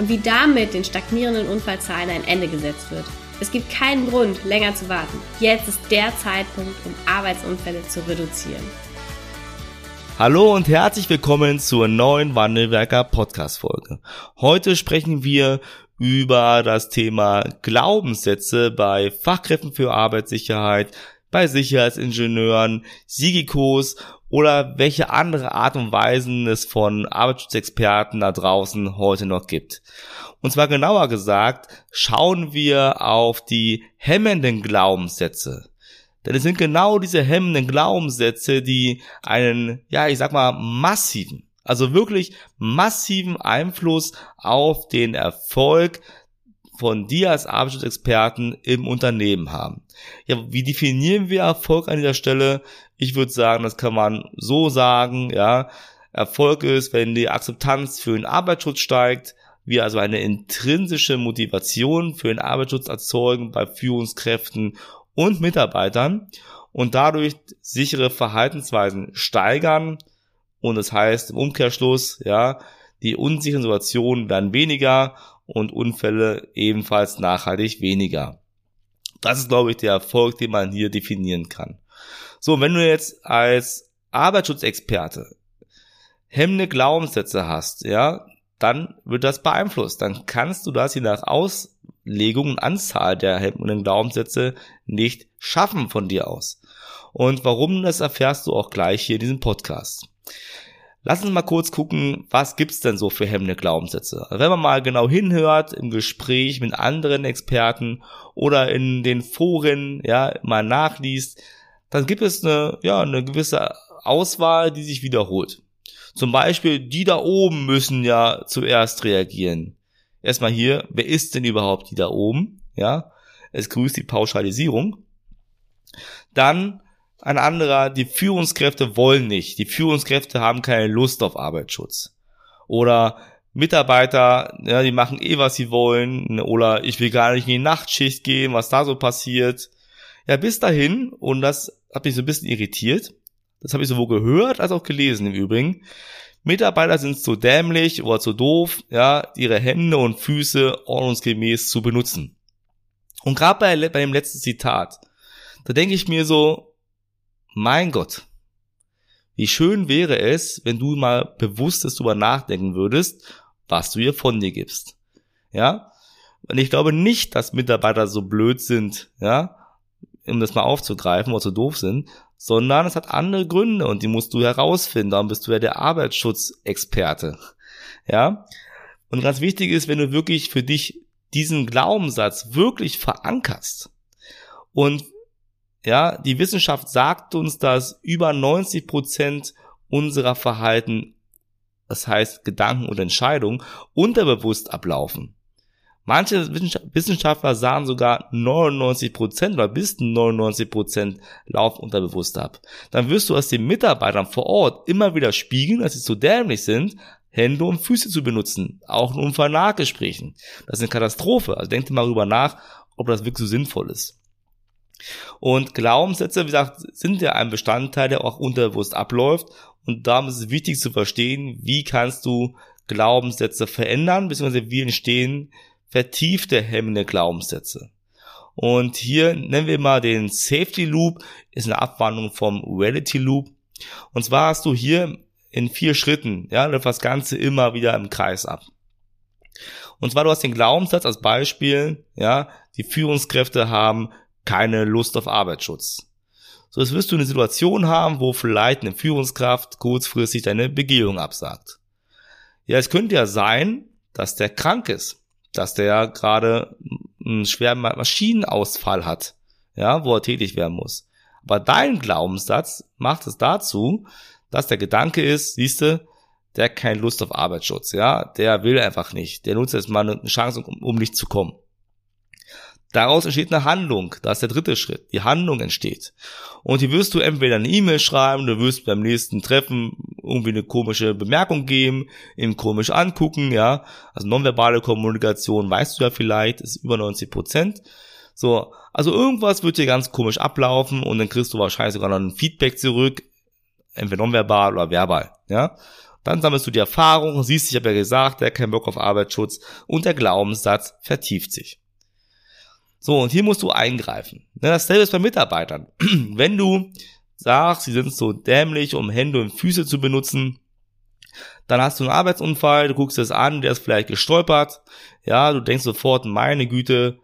und wie damit den stagnierenden Unfallzahlen ein Ende gesetzt wird. Es gibt keinen Grund, länger zu warten. Jetzt ist der Zeitpunkt, um Arbeitsunfälle zu reduzieren. Hallo und herzlich willkommen zur neuen Wandelwerker Podcast Folge. Heute sprechen wir über das Thema Glaubenssätze bei Fachkräften für Arbeitssicherheit, bei Sicherheitsingenieuren, Sigikos oder welche andere Art und Weisen es von Arbeitsschutzexperten da draußen heute noch gibt. Und zwar genauer gesagt, schauen wir auf die hemmenden Glaubenssätze. Denn es sind genau diese hemmenden Glaubenssätze, die einen, ja, ich sag mal, massiven, also wirklich massiven Einfluss auf den Erfolg von dir als Arbeitsschutzexperten im Unternehmen haben. Ja, wie definieren wir Erfolg an dieser Stelle? Ich würde sagen, das kann man so sagen, ja. Erfolg ist, wenn die Akzeptanz für den Arbeitsschutz steigt, wir also eine intrinsische Motivation für den Arbeitsschutz erzeugen bei Führungskräften und Mitarbeitern und dadurch sichere Verhaltensweisen steigern und das heißt im Umkehrschluss, ja, die unsicheren Situationen werden weniger und Unfälle ebenfalls nachhaltig weniger. Das ist, glaube ich, der Erfolg, den man hier definieren kann. So, wenn du jetzt als Arbeitsschutzexperte hemmende Glaubenssätze hast, ja, dann wird das beeinflusst. Dann kannst du das je nach Auslegung und Anzahl der hemmenden Glaubenssätze nicht schaffen von dir aus. Und warum, das erfährst du auch gleich hier in diesem Podcast. Lass uns mal kurz gucken, was gibt's denn so für hemmende Glaubenssätze. Also wenn man mal genau hinhört im Gespräch mit anderen Experten oder in den Foren, ja, mal nachliest, dann gibt es eine, ja, eine gewisse Auswahl, die sich wiederholt. Zum Beispiel, die da oben müssen ja zuerst reagieren. Erstmal hier, wer ist denn überhaupt die da oben? Ja, es grüßt die Pauschalisierung. Dann, ein anderer, die Führungskräfte wollen nicht. Die Führungskräfte haben keine Lust auf Arbeitsschutz. Oder Mitarbeiter, ja, die machen eh, was sie wollen. Oder ich will gar nicht in die Nachtschicht gehen, was da so passiert. Ja, bis dahin, und das hat mich so ein bisschen irritiert, das habe ich sowohl gehört als auch gelesen im Übrigen, Mitarbeiter sind zu dämlich oder zu doof, ja, ihre Hände und Füße ordnungsgemäß zu benutzen. Und gerade bei, bei dem letzten Zitat, da denke ich mir so, mein Gott, wie schön wäre es, wenn du mal bewusstes darüber nachdenken würdest, was du hier von dir gibst. Ja? Und ich glaube nicht, dass Mitarbeiter so blöd sind, ja, um das mal aufzugreifen oder so doof sind, sondern es hat andere Gründe und die musst du herausfinden. Darum bist du ja der Arbeitsschutzexperte. Ja? Und ganz wichtig ist, wenn du wirklich für dich diesen Glaubenssatz wirklich verankerst und ja, die Wissenschaft sagt uns, dass über 90 Prozent unserer Verhalten, das heißt Gedanken und Entscheidungen, unterbewusst ablaufen. Manche Wissenschaftler sagen sogar 99 Prozent oder bis 99 Prozent laufen unterbewusst ab. Dann wirst du aus den Mitarbeitern vor Ort immer wieder spiegeln, dass sie zu dämlich sind, Hände und Füße zu benutzen, auch in Unfallnachgesprächen. Das ist eine Katastrophe. Also denk dir mal darüber nach, ob das wirklich so sinnvoll ist. Und Glaubenssätze, wie gesagt, sind ja ein Bestandteil, der auch unterbewusst abläuft. Und darum ist es wichtig zu verstehen, wie kannst du Glaubenssätze verändern, beziehungsweise wie entstehen vertiefte hemmende Glaubenssätze. Und hier nennen wir mal den Safety Loop, ist eine Abwandlung vom Reality Loop. Und zwar hast du hier in vier Schritten, ja, läuft das Ganze immer wieder im Kreis ab. Und zwar du hast den Glaubenssatz als Beispiel, ja, die Führungskräfte haben keine Lust auf Arbeitsschutz. So, jetzt wirst du eine Situation haben, wo vielleicht eine Führungskraft kurzfristig deine Begehung absagt. Ja, es könnte ja sein, dass der krank ist, dass der gerade einen schweren Maschinenausfall hat, ja, wo er tätig werden muss. Aber dein Glaubenssatz macht es dazu, dass der Gedanke ist, siehste, der hat keine Lust auf Arbeitsschutz, ja, der will einfach nicht, der nutzt jetzt mal eine Chance, um, um nicht zu kommen. Daraus entsteht eine Handlung. Das ist der dritte Schritt. Die Handlung entsteht. Und hier wirst du entweder eine E-Mail schreiben, du wirst beim nächsten Treffen irgendwie eine komische Bemerkung geben, ihm komisch angucken, ja. Also nonverbale Kommunikation, weißt du ja vielleicht, ist über 90 Prozent. So, also irgendwas wird hier ganz komisch ablaufen und dann kriegst du wahrscheinlich sogar noch ein Feedback zurück, entweder nonverbal oder verbal, ja. Dann sammelst du die Erfahrung, siehst, ich habe ja gesagt, der keinen Bock auf Arbeitsschutz und der Glaubenssatz vertieft sich. So, und hier musst du eingreifen. Ne, dasselbe ist bei Mitarbeitern. Wenn du sagst, sie sind so dämlich, um Hände und Füße zu benutzen, dann hast du einen Arbeitsunfall, du guckst es an, der ist vielleicht gestolpert, ja, du denkst sofort, meine Güte,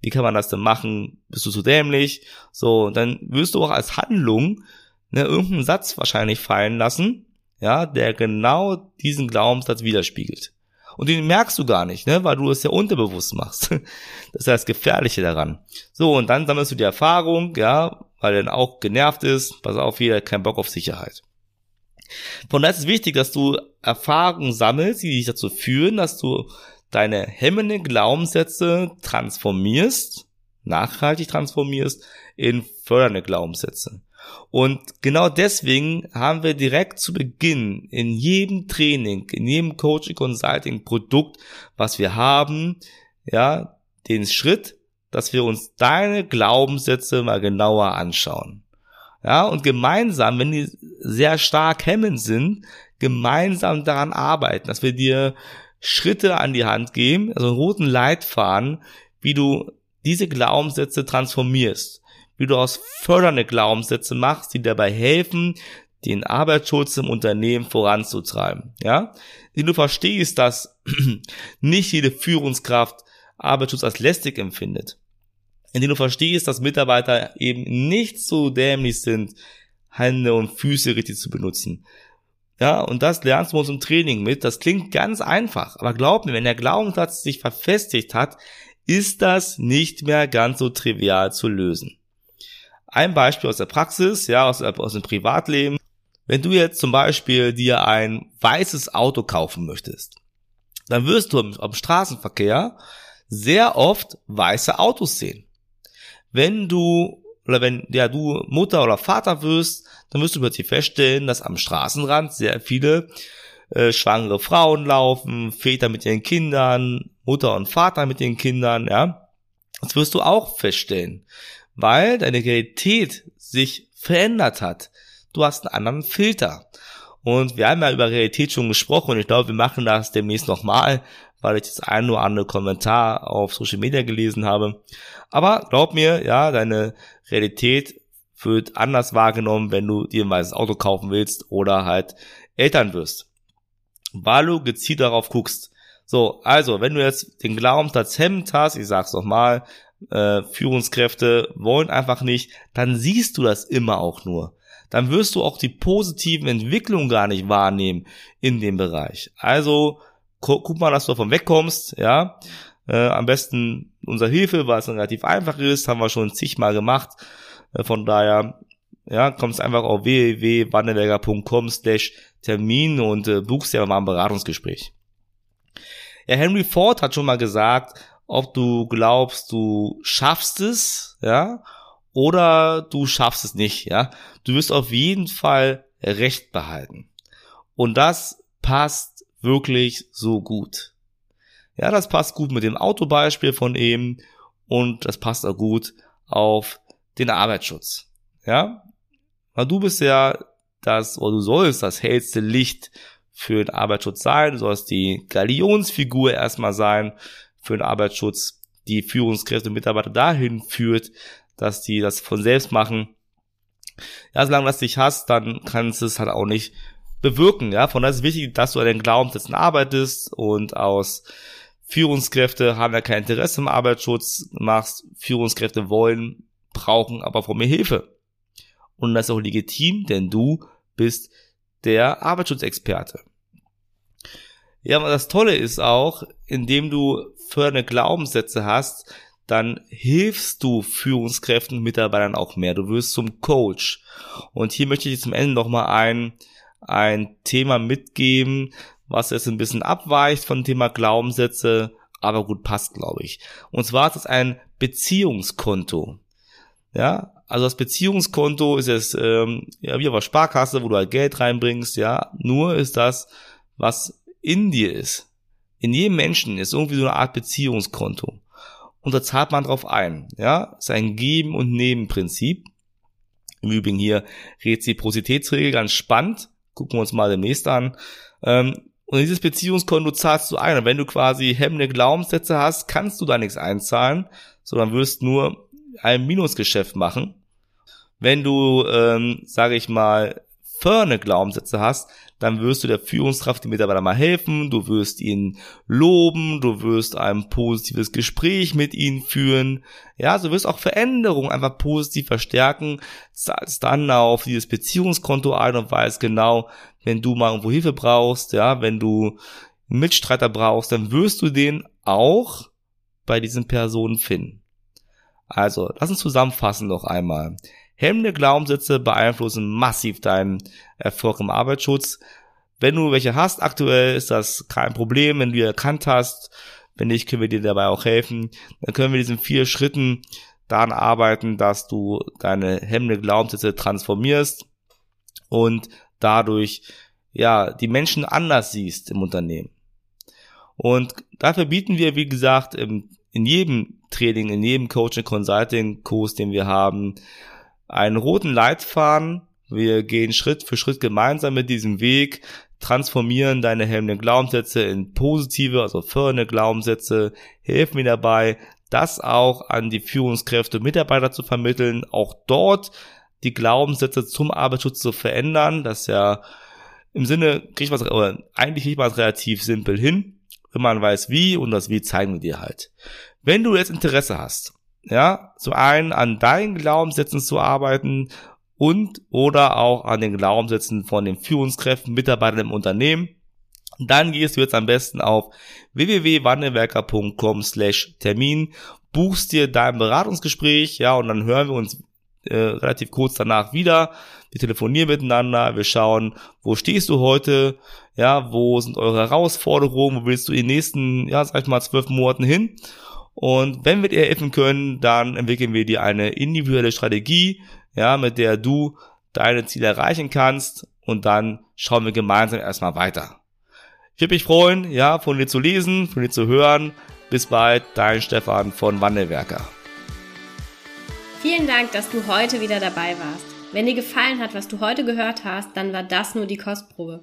wie kann man das denn machen? Bist du so dämlich? So, dann wirst du auch als Handlung ne, irgendeinen Satz wahrscheinlich fallen lassen, ja, der genau diesen Glaubenssatz widerspiegelt. Und den merkst du gar nicht, ne, weil du es ja unterbewusst machst. Das ist das Gefährliche daran. So, und dann sammelst du die Erfahrung, ja, weil er dann auch genervt ist. Pass auf, jeder hat keinen Bock auf Sicherheit. Von daher ist es wichtig, dass du Erfahrungen sammelst, die dich dazu führen, dass du deine hemmenden Glaubenssätze transformierst, nachhaltig transformierst in fördernde Glaubenssätze. Und genau deswegen haben wir direkt zu Beginn in jedem Training, in jedem Coaching Consulting Produkt, was wir haben, ja, den Schritt, dass wir uns deine Glaubenssätze mal genauer anschauen. Ja, und gemeinsam, wenn die sehr stark hemmend sind, gemeinsam daran arbeiten, dass wir dir Schritte an die Hand geben, also einen roten Leitfaden, wie du diese Glaubenssätze transformierst wie du aus fördernde Glaubenssätze machst, die dabei helfen, den Arbeitsschutz im Unternehmen voranzutreiben. Ja, wie du verstehst, dass nicht jede Führungskraft Arbeitsschutz als lästig empfindet. Indem du verstehst, dass Mitarbeiter eben nicht so dämlich sind, Hände und Füße richtig zu benutzen. Ja, und das lernst du uns im Training mit. Das klingt ganz einfach, aber glaub mir, wenn der Glaubenssatz sich verfestigt hat, ist das nicht mehr ganz so trivial zu lösen. Ein Beispiel aus der Praxis, ja, aus, aus dem Privatleben. Wenn du jetzt zum Beispiel dir ein weißes Auto kaufen möchtest, dann wirst du im, im Straßenverkehr sehr oft weiße Autos sehen. Wenn du oder wenn ja du Mutter oder Vater wirst, dann wirst du plötzlich feststellen, dass am Straßenrand sehr viele äh, schwangere Frauen laufen, Väter mit ihren Kindern, Mutter und Vater mit den Kindern, ja. Das wirst du auch feststellen weil deine Realität sich verändert hat. Du hast einen anderen Filter. Und wir haben ja über Realität schon gesprochen und ich glaube, wir machen das demnächst nochmal, weil ich das ein oder andere Kommentar auf Social Media gelesen habe. Aber glaub mir, ja, deine Realität wird anders wahrgenommen, wenn du dir ein weißes Auto kaufen willst oder halt Eltern wirst. Weil du gezielt darauf guckst. So, also, wenn du jetzt den Glaubenssatz hemmend hast, ich sag's nochmal, äh, Führungskräfte wollen einfach nicht, dann siehst du das immer auch nur. Dann wirst du auch die positiven Entwicklungen gar nicht wahrnehmen in dem Bereich. Also gu guck mal, dass du davon wegkommst, ja. Äh, am besten unsere Hilfe, weil es relativ einfach ist, haben wir schon zigmal gemacht. Äh, von daher, ja, kommst einfach auf www.wandelberger.com slash Termin und äh, buchst dir mal ein Beratungsgespräch. Ja, Henry Ford hat schon mal gesagt, ob du glaubst, du schaffst es, ja, oder du schaffst es nicht, ja. Du wirst auf jeden Fall Recht behalten. Und das passt wirklich so gut. Ja, das passt gut mit dem Autobeispiel von eben und das passt auch gut auf den Arbeitsschutz. Ja, weil du bist ja das, oder du sollst das hellste Licht für den Arbeitsschutz sein, du sollst die Galionsfigur erstmal sein, für den Arbeitsschutz die Führungskräfte und Mitarbeiter dahin führt, dass die das von selbst machen. Ja, solange du das nicht hast, dann kannst du es halt auch nicht bewirken. Ja, von daher ist es wichtig, dass du an den Glaubenssätzen arbeitest und aus Führungskräfte haben ja kein Interesse im Arbeitsschutz, machst Führungskräfte wollen, brauchen aber von mir Hilfe. Und das ist auch legitim, denn du bist der Arbeitsschutzexperte. Ja, aber das Tolle ist auch, indem du fördernde Glaubenssätze hast, dann hilfst du Führungskräften und Mitarbeitern auch mehr. Du wirst zum Coach. Und hier möchte ich zum Ende nochmal ein, ein Thema mitgeben, was jetzt ein bisschen abweicht von Thema Glaubenssätze, aber gut passt, glaube ich. Und zwar ist es ein Beziehungskonto. Ja, also das Beziehungskonto ist jetzt ähm, ja, wie auf der Sparkasse, wo du halt Geld reinbringst, ja. Nur ist das, was in dir ist. In jedem Menschen ist irgendwie so eine Art Beziehungskonto. Und da zahlt man drauf ein, ja. ist ein Geben- und Nehmen-Prinzip. Im Übrigen hier Reziprozitätsregel, ganz spannend. Gucken wir uns mal demnächst an. Ähm, und dieses Beziehungskonto zahlst du ein. Und wenn du quasi hemmende Glaubenssätze hast, kannst du da nichts einzahlen, sondern wirst nur ein Minusgeschäft machen. Wenn du, ähm, sage ich mal, fördernde Glaubenssätze hast, dann wirst du der Führungskraft, die Mitarbeiter mal helfen, du wirst ihn loben, du wirst ein positives Gespräch mit ihnen führen, ja, du wirst auch Veränderungen einfach positiv verstärken, zahlst dann auf dieses Beziehungskonto ein und weißt genau, wenn du mal irgendwo Hilfe brauchst, ja, wenn du einen Mitstreiter brauchst, dann wirst du den auch bei diesen Personen finden. Also, lass uns zusammenfassen noch einmal. Hemmende Glaubenssätze beeinflussen massiv deinen Erfolg im Arbeitsschutz. Wenn du welche hast, aktuell ist das kein Problem, wenn du erkannt hast. Wenn nicht, können wir dir dabei auch helfen. Dann können wir diesen vier Schritten daran arbeiten, dass du deine hemmende Glaubenssätze transformierst und dadurch ja die Menschen anders siehst im Unternehmen. Und dafür bieten wir, wie gesagt, in jedem Training, in jedem Coaching Consulting Kurs, den wir haben, einen roten Leitfaden. Wir gehen Schritt für Schritt gemeinsam mit diesem Weg, transformieren deine hemmenden Glaubenssätze in positive, also fördernde Glaubenssätze, helfen mir dabei, das auch an die Führungskräfte und Mitarbeiter zu vermitteln, auch dort die Glaubenssätze zum Arbeitsschutz zu verändern. Das ist ja im Sinne, kriegt man oder eigentlich kriegt man es relativ simpel hin, wenn man weiß wie und das wie zeigen wir dir halt. Wenn du jetzt Interesse hast, ja, zum einen an deinen Glaubenssätzen zu arbeiten und oder auch an den Glaubenssätzen von den Führungskräften, Mitarbeitern im Unternehmen, dann gehst du jetzt am besten auf www.wandelwerker.com slash Termin, buchst dir dein Beratungsgespräch, ja, und dann hören wir uns äh, relativ kurz danach wieder. Wir telefonieren miteinander, wir schauen, wo stehst du heute, ja, wo sind eure Herausforderungen, wo willst du in den nächsten, ja, sag ich mal, zwölf Monaten hin und wenn wir dir helfen können, dann entwickeln wir dir eine individuelle Strategie, ja, mit der du deine Ziele erreichen kannst und dann schauen wir gemeinsam erstmal weiter. Ich würde mich freuen, ja, von dir zu lesen, von dir zu hören. Bis bald, dein Stefan von Wandelwerker. Vielen Dank, dass du heute wieder dabei warst. Wenn dir gefallen hat, was du heute gehört hast, dann war das nur die Kostprobe.